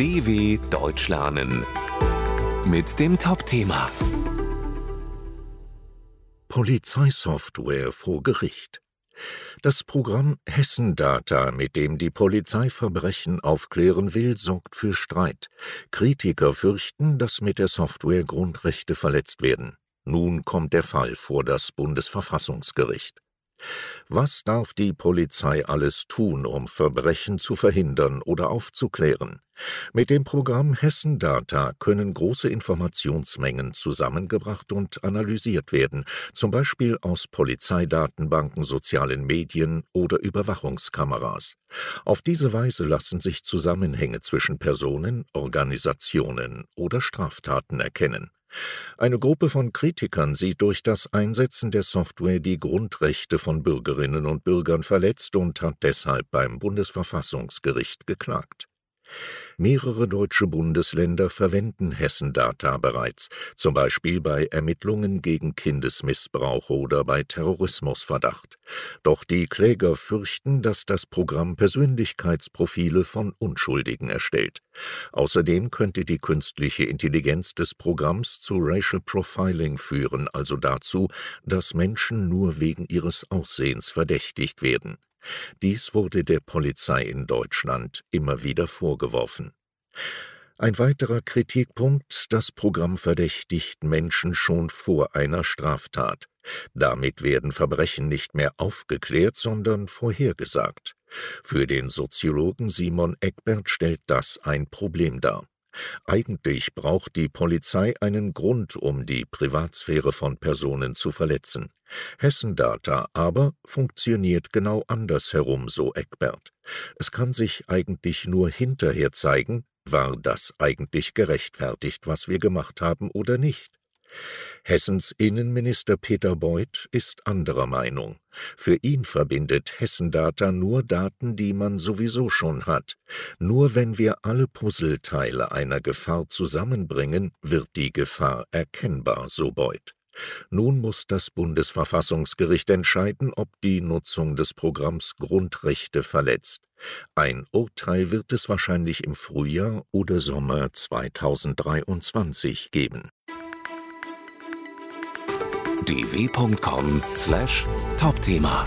DW Deutsch lernen mit dem Top-Thema Polizeisoftware vor Gericht. Das Programm Hessen Data, mit dem die Polizei Verbrechen aufklären will, sorgt für Streit. Kritiker fürchten, dass mit der Software Grundrechte verletzt werden. Nun kommt der Fall vor das Bundesverfassungsgericht. Was darf die Polizei alles tun, um Verbrechen zu verhindern oder aufzuklären? Mit dem Programm Hessen Data können große Informationsmengen zusammengebracht und analysiert werden, zum Beispiel aus Polizeidatenbanken, sozialen Medien oder Überwachungskameras. Auf diese Weise lassen sich Zusammenhänge zwischen Personen, Organisationen oder Straftaten erkennen. Eine Gruppe von Kritikern sieht durch das Einsetzen der Software die Grundrechte von Bürgerinnen und Bürgern verletzt und hat deshalb beim Bundesverfassungsgericht geklagt Mehrere deutsche Bundesländer verwenden Hessen-Data bereits, zum Beispiel bei Ermittlungen gegen Kindesmissbrauch oder bei Terrorismusverdacht. Doch die Kläger fürchten, dass das Programm Persönlichkeitsprofile von Unschuldigen erstellt. Außerdem könnte die künstliche Intelligenz des Programms zu Racial Profiling führen, also dazu, dass Menschen nur wegen ihres Aussehens verdächtigt werden dies wurde der Polizei in Deutschland immer wieder vorgeworfen. Ein weiterer Kritikpunkt, das Programm verdächtigt Menschen schon vor einer Straftat. Damit werden Verbrechen nicht mehr aufgeklärt, sondern vorhergesagt. Für den Soziologen Simon Eckbert stellt das ein Problem dar. Eigentlich braucht die Polizei einen Grund, um die Privatsphäre von Personen zu verletzen. Hessendata aber funktioniert genau andersherum, so Eckbert. Es kann sich eigentlich nur hinterher zeigen, war das eigentlich gerechtfertigt, was wir gemacht haben oder nicht. Hessens Innenminister Peter Beuth ist anderer Meinung. Für ihn verbindet Hessendata nur Daten, die man sowieso schon hat. Nur wenn wir alle Puzzleteile einer Gefahr zusammenbringen, wird die Gefahr erkennbar, so Beuth. Nun muss das Bundesverfassungsgericht entscheiden, ob die Nutzung des Programms Grundrechte verletzt. Ein Urteil wird es wahrscheinlich im Frühjahr oder Sommer 2023 geben dw.com/topthema